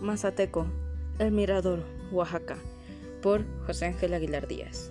Mazateco, El Mirador, Oaxaca, por José Ángel Aguilar Díaz.